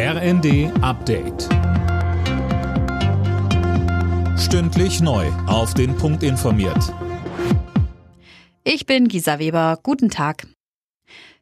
RND Update. Stündlich neu. Auf den Punkt informiert. Ich bin Gisa Weber. Guten Tag.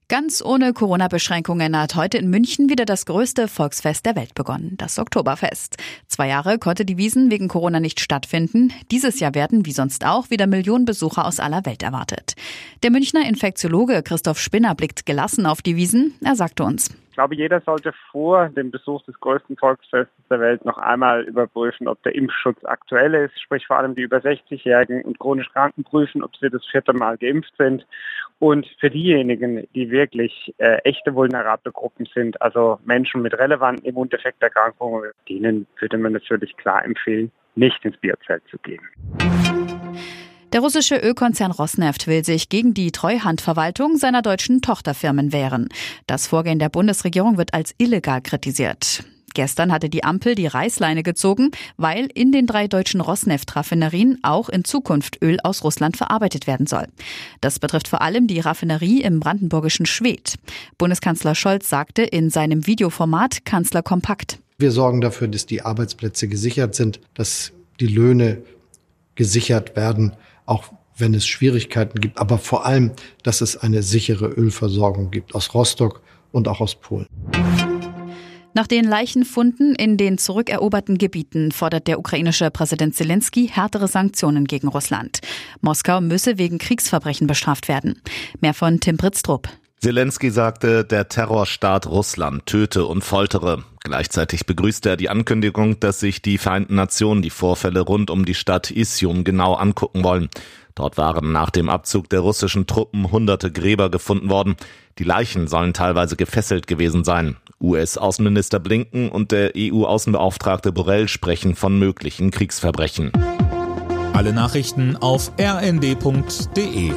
Ganz ohne Corona-Beschränkungen hat heute in München wieder das größte Volksfest der Welt begonnen, das Oktoberfest. Zwei Jahre konnte die Wiesen wegen Corona nicht stattfinden. Dieses Jahr werden, wie sonst auch, wieder Millionen Besucher aus aller Welt erwartet. Der Münchner Infektiologe Christoph Spinner blickt gelassen auf die Wiesen. Er sagte uns glaube, jeder sollte vor dem Besuch des größten Volksfestes der Welt noch einmal überprüfen, ob der Impfschutz aktuell ist, sprich vor allem die über 60-Jährigen und chronisch Kranken prüfen, ob sie das vierte Mal geimpft sind. Und für diejenigen, die wirklich äh, echte vulnerable Gruppen sind, also Menschen mit relevanten Immundefekterkrankungen, denen würde man natürlich klar empfehlen, nicht ins Bierzelt zu gehen. Der russische Ölkonzern Rosneft will sich gegen die Treuhandverwaltung seiner deutschen Tochterfirmen wehren. Das Vorgehen der Bundesregierung wird als illegal kritisiert. Gestern hatte die Ampel die Reißleine gezogen, weil in den drei deutschen Rosneft-Raffinerien auch in Zukunft Öl aus Russland verarbeitet werden soll. Das betrifft vor allem die Raffinerie im brandenburgischen Schwedt. Bundeskanzler Scholz sagte in seinem Videoformat Kanzler Kompakt. Wir sorgen dafür, dass die Arbeitsplätze gesichert sind, dass die Löhne gesichert werden auch wenn es Schwierigkeiten gibt, aber vor allem, dass es eine sichere Ölversorgung gibt aus Rostock und auch aus Polen. Nach den Leichenfunden in den zurückeroberten Gebieten fordert der ukrainische Präsident Zelensky härtere Sanktionen gegen Russland. Moskau müsse wegen Kriegsverbrechen bestraft werden. Mehr von Tim Pritztrup. Zelensky sagte, der Terrorstaat Russland töte und foltere. Gleichzeitig begrüßte er die Ankündigung, dass sich die Vereinten Nationen die Vorfälle rund um die Stadt Isium genau angucken wollen. Dort waren nach dem Abzug der russischen Truppen hunderte Gräber gefunden worden. Die Leichen sollen teilweise gefesselt gewesen sein. US-Außenminister Blinken und der EU-Außenbeauftragte Borrell sprechen von möglichen Kriegsverbrechen. Alle Nachrichten auf rnd.de